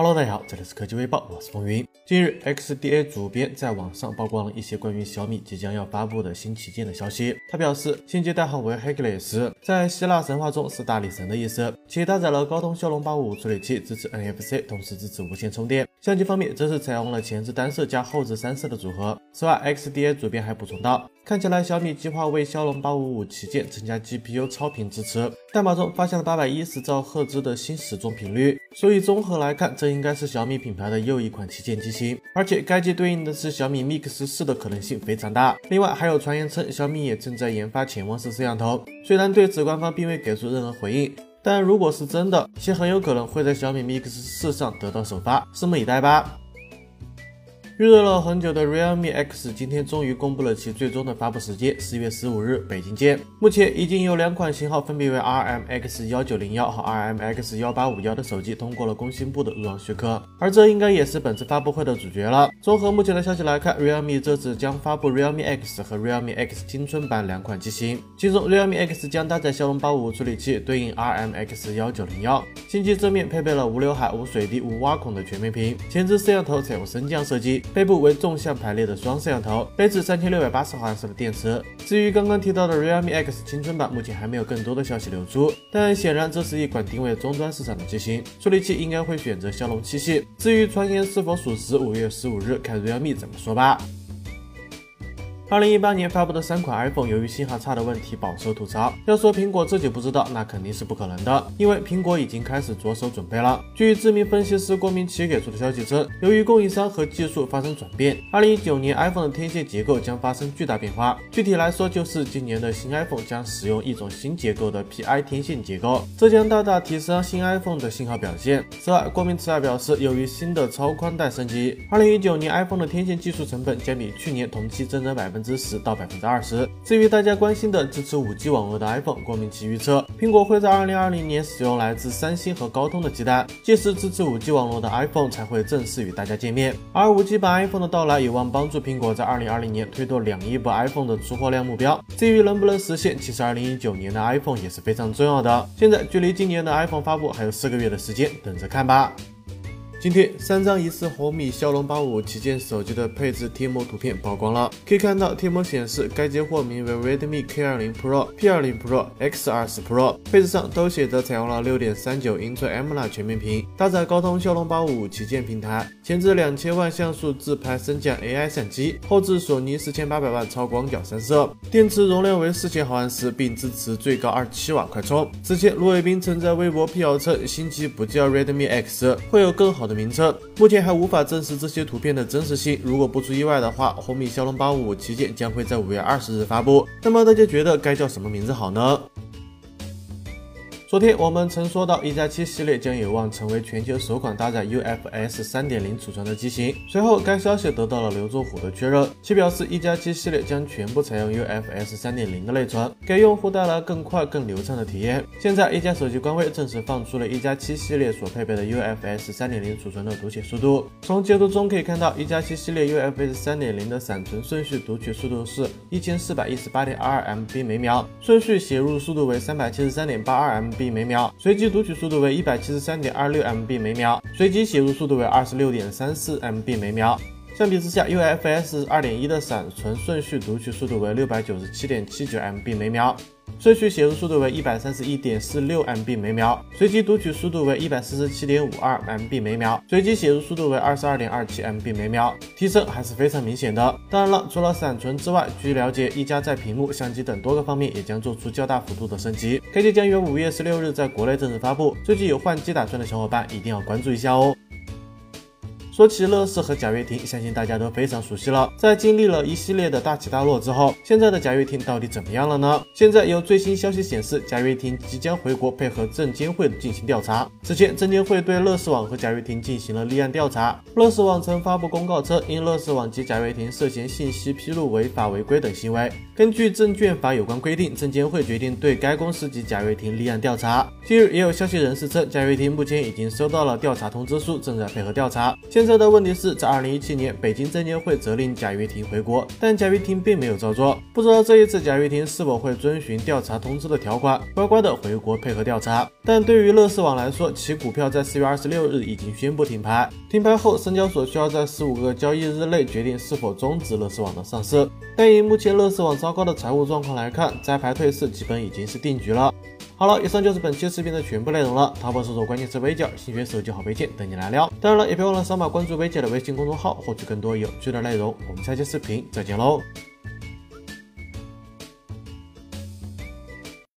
Hello，大家好，这里是科技微报，我是风云。近日，XDA 主编在网上曝光了一些关于小米即将要发布的新旗舰的消息。他表示，新机代号为 Hercules，在希腊神话中是大力神的意思，其搭载了高通骁龙八五五处理器，支持 NFC，同时支持无线充电。相机方面，则是采用了前置单摄加后置三摄的组合。此外，XDA 主编还补充道。看起来小米计划为骁龙八五五旗舰增加 GPU 超频支持，代码中发现了八百一十兆赫兹的新时钟频率，所以综合来看，这应该是小米品牌的又一款旗舰机型，而且该机对应的是小米 Mix 四的可能性非常大。另外还有传言称小米也正在研发潜望式摄像头，虽然对此官方并未给出任何回应，但如果是真的，其很有可能会在小米 Mix 四上得到首发，拭目以待吧。预热了很久的 Realme X 今天终于公布了其最终的发布时间，四月十五日北京见。目前已经有两款型号，分别为 RMX 幺九零幺和 RMX 幺八五幺的手机通过了工信部的入网许可，而这应该也是本次发布会的主角了。综合目前的消息来看，Realme 这次将发布 Realme X 和 Realme X 青春版两款机型，其中 Realme X 将搭载骁龙八五处理器，对应 RMX 幺九零幺。新机正面配备了无刘海、无水滴、无挖孔的全面屏，前置摄像头采用升降设计。背部为纵向排列的双摄像头，配置三千六百八十毫安时的电池。至于刚刚提到的 Realme X 青春版，目前还没有更多的消息流出，但显然这是一款定位终端市场的机型，处理器应该会选择骁龙七系。至于传言是否属实，五月十五日看 Realme 怎么说吧。二零一八年发布的三款 iPhone 由于信号差的问题饱受吐槽。要说苹果自己不知道，那肯定是不可能的，因为苹果已经开始着手准备了。据知名分析师郭明奇给出的消息称，由于供应商和技术发生转变，二零一九年 iPhone 的天线结构将发生巨大变化。具体来说，就是今年的新 iPhone 将使用一种新结构的 PI 天线结构，这将大大提升新 iPhone 的信号表现。此外，郭明奇还表示，由于新的超宽带升级，二零一九年 iPhone 的天线技术成本将比去年同期增长百分。百分之十到百分之二十。至于大家关心的支持五 G 网络的 iPhone，郭明奇预测，苹果会在二零二零年使用来自三星和高通的基带，届时支持五 G 网络的 iPhone 才会正式与大家见面。而五 G 版 iPhone 的到来，有望帮助苹果在二零二零年推动两亿部 iPhone 的出货量目标。至于能不能实现，其实二零一九年的 iPhone 也是非常重要的。现在距离今年的 iPhone 发布还有四个月的时间，等着看吧。今天，三张疑似红米骁龙八五五旗舰手机的配置贴膜图片曝光了。可以看到，贴膜显示该机货名为 Redmi K20 Pro、P20 Pro、X20 Pro，配置上都写着采用了6.39英寸 AMOLED 全面屏，搭载高通骁龙八五五旗舰平台，前置两千万像素自拍升降 AI 相机，后置索尼四千八百万超广角三摄，电池容量为四千毫安时，并支持最高二十七瓦快充。此前，卢伟斌曾在微博辟谣称，新机不叫 Redmi X，会有更好。的名称目前还无法证实这些图片的真实性。如果不出意外的话，红米骁龙八五五旗舰将会在五月二十日发布。那么大家觉得该叫什么名字好呢？昨天我们曾说到，一加七系列将有望成为全球首款搭载 UFS 3.0储存的机型。随后，该消息得到了刘作虎的确认，其表示一加七系列将全部采用 UFS 3.0的内存，给用户带来更快、更流畅的体验。现在，一加手机官微正式放出了一加七系列所配备的 UFS 3.0储存的读写速度。从截图中可以看到，一加七系列 UFS 3.0的闪存顺序读取速度是一千四百一十八点二二 MB 每秒，顺序写入速度为三百七十三点八二 MB。B 每秒，随机读取速度为一百七十三点二六 MB 每秒，随机写入速度为二十六点三四 MB 每秒。相比之下，UFS 二点一的闪存顺序读取速度为六百九十七点七九 MB 每秒。顺序写入速度为一百三十一点四六 MB 每秒，随机读取速度为一百四十七点五二 MB 每秒，随机写入速度为二十二点二七 MB 每秒，提升还是非常明显的。当然了，除了闪存之外，据了解，一加在屏幕、相机等多个方面也将做出较大幅度的升级。该机将于五月十六日在国内正式发布，最近有换机打算的小伙伴一定要关注一下哦。说起乐视和贾跃亭，相信大家都非常熟悉了。在经历了一系列的大起大落之后，现在的贾跃亭到底怎么样了呢？现在有最新消息显示，贾跃亭即将回国配合证监会进行调查。此前，证监会对乐视网和贾跃亭进行了立案调查。乐视网曾发布公告称，因乐视网及贾跃亭涉嫌信息披露违法违规等行为，根据证券法有关规定，证监会决定对该公司及贾跃亭立案调查。近日，也有消息人士称，贾跃亭目前已经收到了调查通知书，正在配合调查。现在的问题是在二零一七年，北京证监会责令贾跃亭回国，但贾跃亭并没有照做。不知道这一次贾跃亭是否会遵循调查通知的条款，乖乖的回国配合调查。但对于乐视网来说，其股票在四月二十六日已经宣布停牌，停牌后，深交所需要在十五个交易日内决定是否终止乐视网的上市。但以目前乐视网糟糕的财务状况来看，摘牌退市基本已经是定局了。好了，以上就是本期视频的全部内容了。淘宝搜索关键词“微教”，新学手机好配件等你来撩。当然了，也别忘了扫码关注微教的微信公众号，获取更多有趣的内容。我们下期视频再见喽！